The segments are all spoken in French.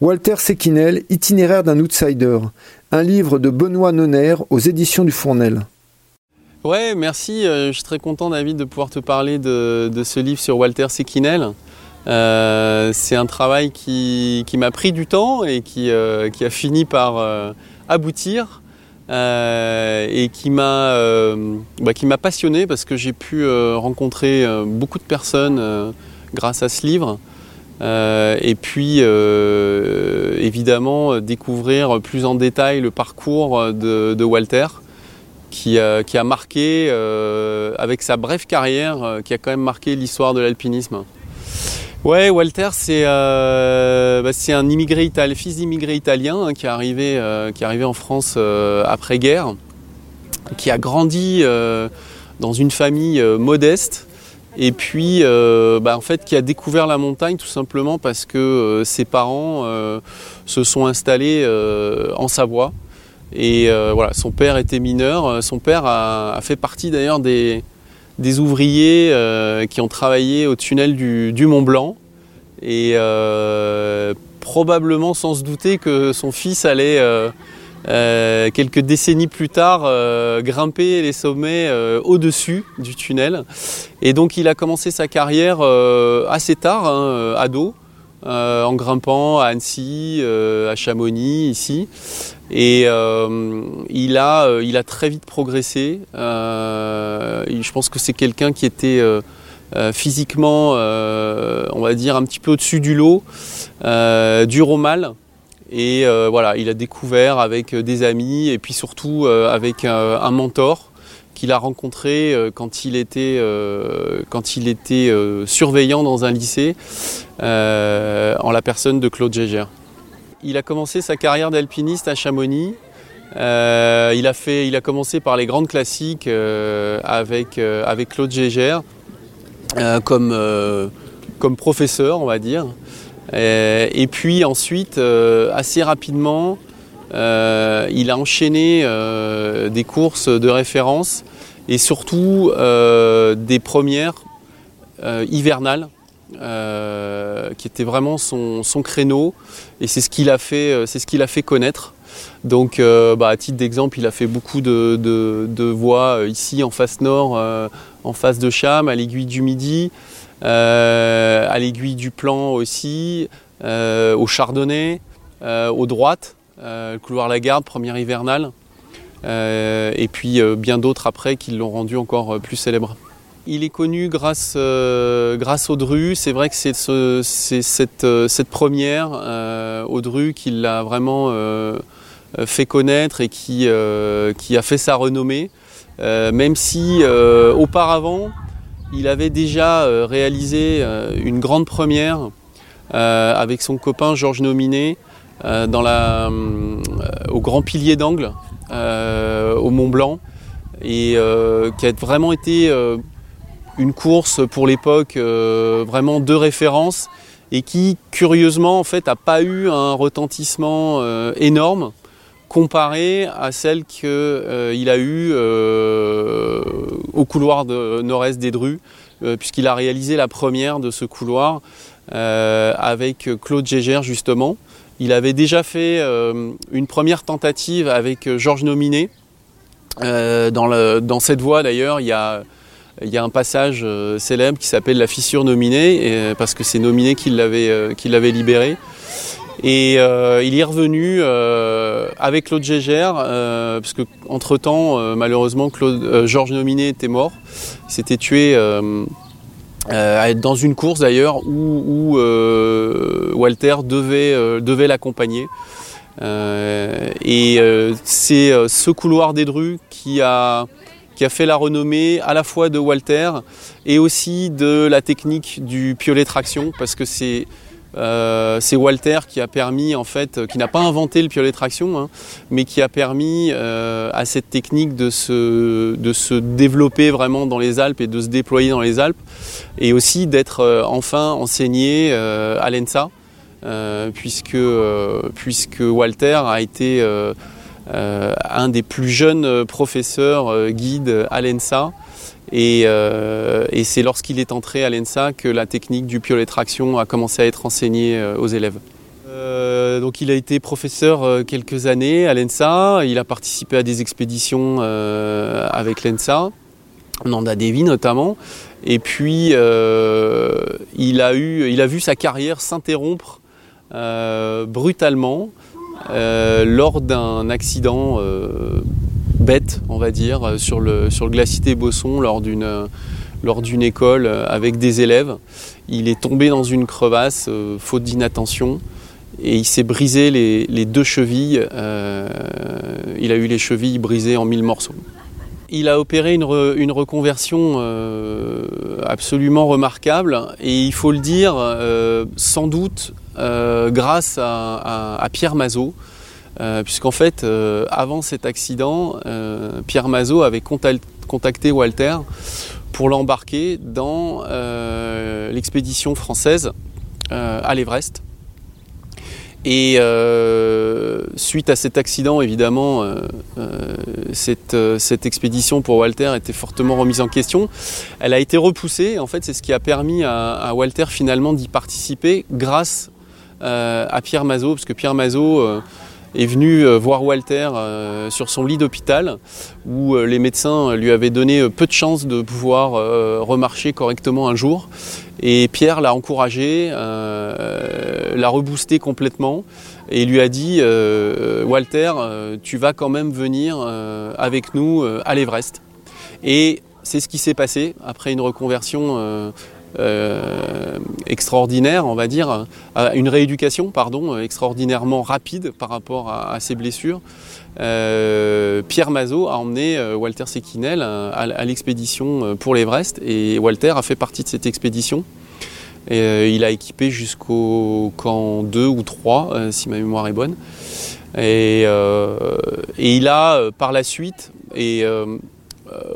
Walter Sequinel, Itinéraire d'un outsider, un livre de Benoît Nonner aux éditions du Fournel. Ouais, merci. Euh, je suis très content, David, de pouvoir te parler de, ce livre sur Walter Sequinel. Euh, c'est un travail qui, m'a pris du temps et qui, euh, a fini par aboutir et qui m'a bah, m'a passionné parce que j'ai pu rencontrer beaucoup de personnes grâce à ce livre. Et puis évidemment découvrir plus en détail le parcours de Walter qui, a marqué, euh, avec sa brève carrière, euh, qui a quand même marqué l'histoire de l'alpinisme. Ouais, Walter, c'est euh, bah, un immigré fils d'immigré italien hein, qui, est arrivé, qui est arrivé en France après-guerre, qui a grandi dans une famille modeste et puis bah, en fait qui a découvert la montagne tout simplement parce que ses parents se sont installés en Savoie et euh, voilà, son père était mineur. Euh, son père a, fait partie d'ailleurs des, ouvriers euh, qui ont travaillé au tunnel du, Mont Blanc. Et probablement sans se douter que son fils allait, quelques décennies plus tard, grimper les sommets au-dessus du tunnel. Et donc il a commencé sa carrière assez tard, hein, ado. en grimpant à Annecy, à Chamonix, ici. Et euh, il, a, euh, il a très vite progressé. Euh, je pense que c'est quelqu'un qui était physiquement, on va dire, un petit peu au-dessus du lot, dur au mal. Et voilà, il a découvert avec des amis et puis surtout avec un, mentor qu'il a rencontré quand il était, quand il était surveillant dans un lycée, en la personne de Claude Gégère. Il a commencé sa carrière d'alpiniste à Chamonix. Euh, il, a fait, il a commencé par les grandes classiques euh, avec, euh, avec Claude Gégère comme, comme professeur, on va dire. Et, puis ensuite, assez rapidement, il a enchaîné des courses de référence et surtout des premières hivernales euh, qui était vraiment son, créneau et c'est ce qu'il a fait, euh, c'est ce qu'il a fait connaître. Donc, euh, bah, à titre d'exemple, il a fait beaucoup de, voies ici en face nord, en face de Cham, à l'aiguille du Midi, à l'aiguille du Plan aussi, au Chardonnay, aux droites, le couloir Lagarde, première hivernale, et puis bien d'autres après qui l'ont rendu encore plus célèbre. Il est connu grâce, euh, grâce au Dru. C'est vrai que c'est cette, euh, première euh, au Dru qui l'a vraiment fait connaître et qui, qui, a fait sa renommée. même si auparavant, il avait déjà réalisé une grande première avec son copain Georges Nominé dans la, au Grand Pilier d'Angle, au Mont Blanc, et qui a vraiment été une course pour l'époque euh, vraiment de référence et qui curieusement en fait n'a pas eu un retentissement euh, énorme comparé à celle qu'il euh, a eu au couloir de nord-est des Drus, puisqu'il a réalisé la première de ce couloir avec Claude Gégère justement. Il avait déjà fait une première tentative avec Georges Nominé. Dans, cette voie d'ailleurs, il y a un passage euh, célèbre qui s'appelle la fissure nominée, euh, parce que c'est Nominé qui l'avait euh, libéré. Et il est revenu avec Claude Gégère, parce que entre temps, malheureusement, Claude, Georges Nominé était mort. Il s'était tué dans une course d'ailleurs où, Walter devait, l'accompagner. et c'est ce couloir des Drus qui a qui a fait la renommée à la fois de Walter et aussi de la technique du piolet traction parce que c'est euh, Walter qui a permis en fait, qui n'a pas inventé le piolet traction, hein, mais qui a permis euh, à cette technique de se, développer vraiment dans les Alpes et de se déployer dans les Alpes, et aussi d'être euh, enfin enseigné à l'ENSA, puisque, puisque Walter a été euh, un des plus jeunes euh, professeurs euh, guides à l'ENSA. Et, c'est lorsqu'il est entré à l'ENSA que la technique du piolet traction a commencé à être enseignée aux élèves. donc il a été professeur quelques années à l'ENSA, il a participé à des expéditions avec l'ENSA, Nanda Devi notamment, et puis il, a eu, il a vu sa carrière s'interrompre brutalement lors d'un accident bête, on va dire, sur le, sur le Glacité Bosson lors d'une lors d'une école euh, avec des élèves. Il est tombé dans une crevasse, euh, faute d'inattention, et il s'est brisé les, deux chevilles. Euh, il a eu les chevilles brisées en mille morceaux. Il a opéré une, reconversion absolument remarquable, et il faut le dire, sans doute grâce à, Pierre Mazot. Puisqu'en fait, avant cet accident, Pierre Mazot avait contacté Walter pour l'embarquer dans euh, l'expédition française euh, à l'Everest. Et euh, suite à cet accident, évidemment, cette, cette, expédition pour Walter était fortement remise en question. Elle a été repoussée. En fait, c'est ce qui a permis à, Walter finalement d'y participer grâce à Pierre Mazot, parce que Pierre Mazot est venu euh, voir Walter euh, sur son lit d'hôpital où euh, les médecins lui avaient donné peu de chances de pouvoir remarcher correctement un jour. Et Pierre l'a encouragé, l'a reboosté complètement et lui a dit Walter, tu vas quand même venir avec nous à l'Everest. Et c'est ce qui s'est passé après une reconversion euh, extraordinaire, on va dire, une rééducation, pardon, extraordinairement rapide par rapport à, ses blessures. Euh, Pierre Mazot a emmené euh, Walter Sekinel à, l'expédition pour l'Everest et Walter a fait partie de cette expédition. Et, il a équipé jusqu'au camp 2 ou 3, si ma mémoire est bonne. Et, et il a par la suite, et euh,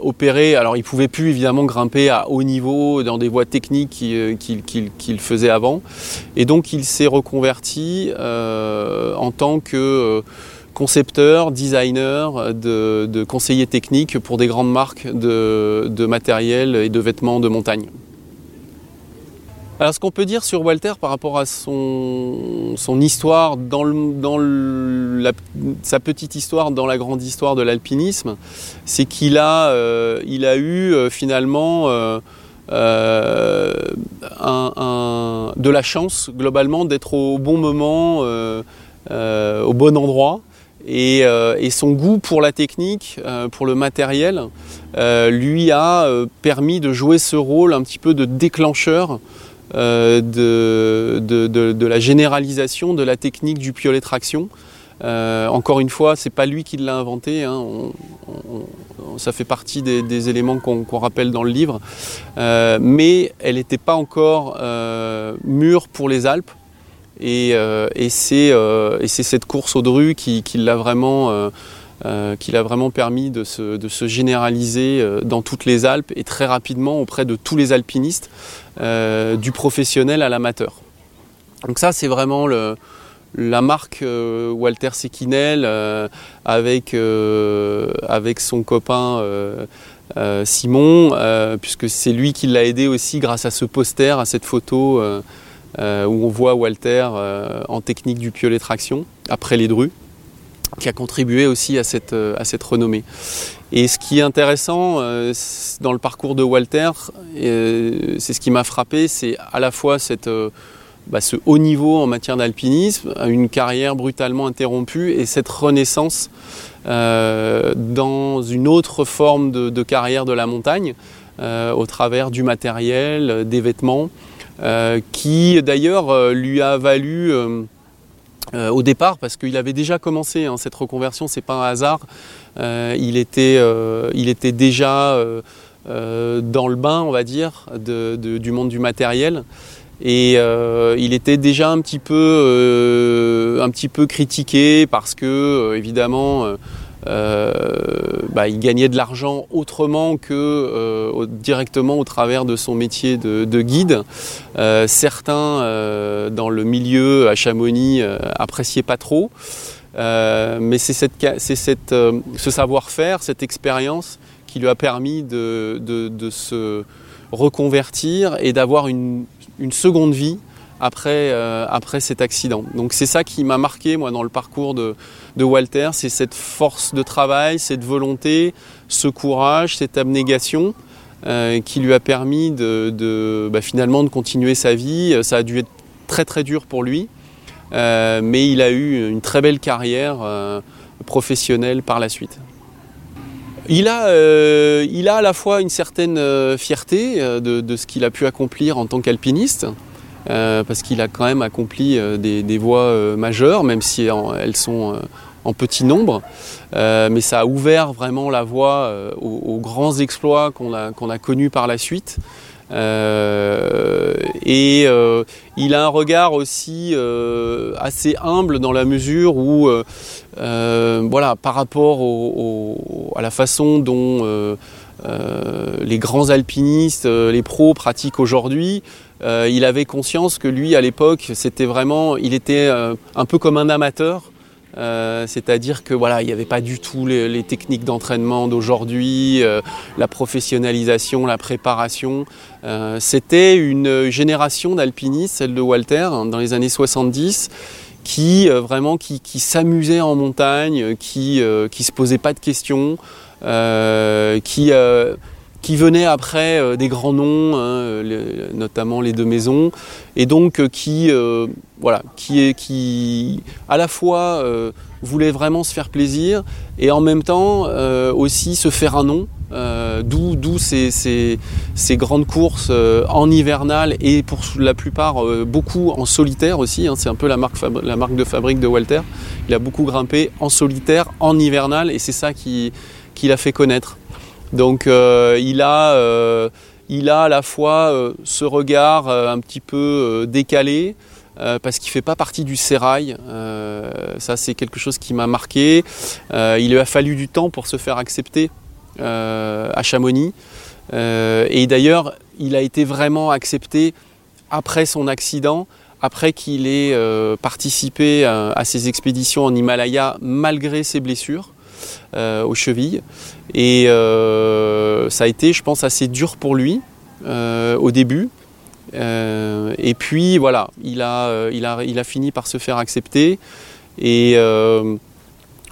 opérer. Alors, il pouvait plus évidemment grimper à haut niveau dans des voies techniques euh, qu'il faisait avant. Et donc, il s'est reconverti euh, en tant que concepteur, designer, de, de, conseiller technique pour des grandes marques de matériel et de vêtements de montagne. Alors ce qu'on peut dire sur Walter par rapport à son, histoire, dans, dans sa petite histoire, dans la grande histoire de l'alpinisme, c'est qu'il a, euh, il a eu euh, finalement euh, de la chance globalement d'être au bon moment, au bon endroit. Et, son goût pour la technique, pour le matériel, lui a permis de jouer ce rôle un petit peu de déclencheur euh, de, la généralisation de la technique du piolet traction. Euh, encore une fois, c'est pas lui qui l'a inventé, hein. ça fait partie des, éléments qu'on rappelle dans le livre, euh, mais elle n'était pas encore mûre pour les Alpes. Et, c'est cette course au Dru qui, l'a vraiment, vraiment, permis de se, généraliser dans toutes les Alpes et très rapidement auprès de tous les alpinistes. Euh, du professionnel à l'amateur. Donc ça, c'est vraiment la marque euh, Walter euh, avec, avec son copain Simon, puisque c'est lui qui l'a aidé aussi grâce à ce poster, à cette photo où on voit Walter en technique du piolet traction après les drues qui a contribué aussi à cette, à cette renommée. Et ce qui est intéressant euh, dans le parcours de Walter, euh, c'est ce qui m'a frappé, c'est à la fois cette, euh, bah, ce haut niveau en matière d'alpinisme, une carrière brutalement interrompue et cette renaissance dans une autre forme de, carrière de la montagne, au travers du matériel, des vêtements, qui d'ailleurs lui a valu euh, au départ, parce qu'il avait déjà commencé hein, cette reconversion, c'est pas un hasard. Euh, il, était, euh, il était déjà dans le bain, on va dire, du monde du matériel. Et il était déjà un petit peu, un petit peu critiqué parce que, évidemment, bah, il gagnait de l'argent autrement que euh, directement au travers de son métier de, guide. Euh, certains dans le milieu à Chamonix appréciaient pas trop. mais c'est ce savoir-faire, cette expérience qui lui a permis de, se reconvertir et d'avoir une, seconde vie après, après cet accident. Donc c'est ça qui m'a marqué moi dans le parcours de, Walter, c'est cette force de travail, cette volonté, ce courage, cette abnégation. qui lui a permis de, bah, finalement de continuer sa vie. Ça a dû être très très dur pour lui, mais il a eu une très belle carrière professionnelle par la suite. Il a, euh, il a à la fois une certaine euh, fierté euh, de, ce qu'il a pu accomplir en tant qu'alpiniste, parce qu'il a quand même accompli des, voies majeures, même si elles sont en petit nombre. mais ça a ouvert vraiment la voie aux, grands exploits qu'on a, connus par la suite. Euh, et euh, il a un regard aussi euh, assez humble dans la mesure où, voilà, par rapport à la façon dont les grands alpinistes, les pros pratiquent aujourd'hui, il avait conscience que lui, à l'époque, c'était vraiment, il était un peu comme un amateur euh, c'est-à-dire que voilà, il n'y avait pas du tout les, techniques d'entraînement d'aujourd'hui, euh, la professionnalisation, la préparation. Euh, c'était une génération d'alpinistes, celle de Walter, dans les années 70, qui vraiment qui, s'amusait en montagne, qui qui se posait pas de questions, qui qui venaient après euh, des grands noms, hein, notamment les deux maisons, et donc euh, qui, euh, voilà, qui, qui à la fois voulaient vraiment se faire plaisir et en même temps aussi se faire un nom. D'où ces, ces, ces, grandes courses en hivernal et pour la plupart beaucoup en solitaire aussi. Hein. c'est un peu la marque, la marque de fabrique de Walter. Il a beaucoup grimpé en solitaire, en hivernal et c'est ça qui, qui l'a fait connaître. Donc euh, il, a, euh, il a à la fois euh, ce regard un petit peu décalé, parce qu'il ne fait pas partie du sérail. ça, c'est quelque chose qui m'a marqué. il lui a fallu du temps pour se faire accepter à Chamonix. et d'ailleurs, il a été vraiment accepté après son accident, après qu'il ait participé à, ses expéditions en Himalaya malgré ses blessures. Euh, aux chevilles. Et euh, ça a été, je pense, assez dur pour lui euh, au début. et puis voilà, il a, il, a, il a fini par se faire accepter. Et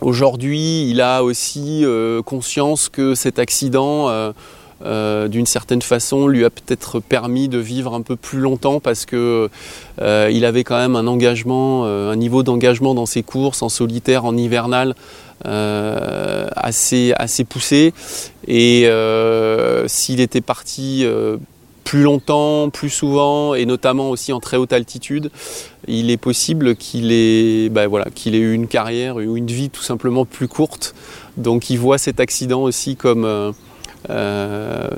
aujourd'hui, il a aussi conscience que cet accident euh, d'une certaine façon, lui a peut-être permis de vivre un peu plus longtemps parce que euh, il avait quand même un engagement, euh, un niveau d'engagement dans ses courses en solitaire, en hivernal assez, assez poussé. Et s'il était parti plus longtemps, plus souvent, et notamment aussi en très haute altitude, il est possible qu'il ait, ben voilà, qu'il ait eu une carrière ou une vie tout simplement plus courte. Donc il voit cet accident aussi comme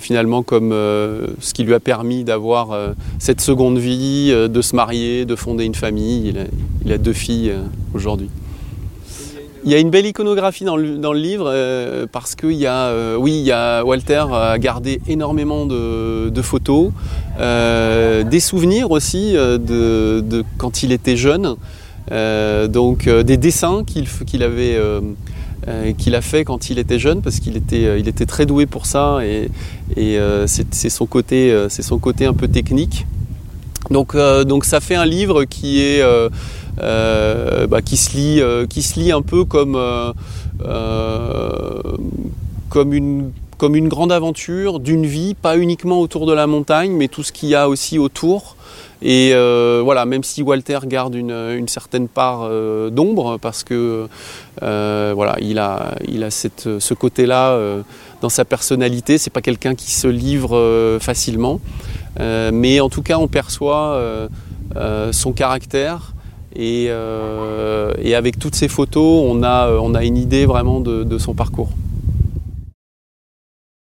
finalement comme euh, ce qui lui a permis d'avoir euh, cette seconde vie, de se marier, de fonder une famille. Il a, deux filles aujourd'hui. Il y a une belle iconographie dans le, livre parce que y a, oui, il y a, Walter a gardé énormément de, photos, des souvenirs aussi de, quand il était jeune, donc des dessins qu'il avait euh, qu'il a fait quand il était jeune parce qu'il était, euh, il était très doué pour ça et, euh, c'est son, côté, son côté un peu technique. Donc, donc ça fait un livre qui est bah, qui se lit qui se lit un peu comme comme une comme une grande aventure d'une vie, pas uniquement autour de la montagne, mais tout ce qu'il y a aussi autour. Et euh, voilà, même si Walter garde une, certaine part euh, d'ombre, parce que euh, voilà, il a, il a cette, ce côté-là dans sa personnalité. C'est pas quelqu'un qui se livre facilement, mais en tout cas, on perçoit son caractère. Et, avec toutes ces photos, on a, on a une idée vraiment de son parcours.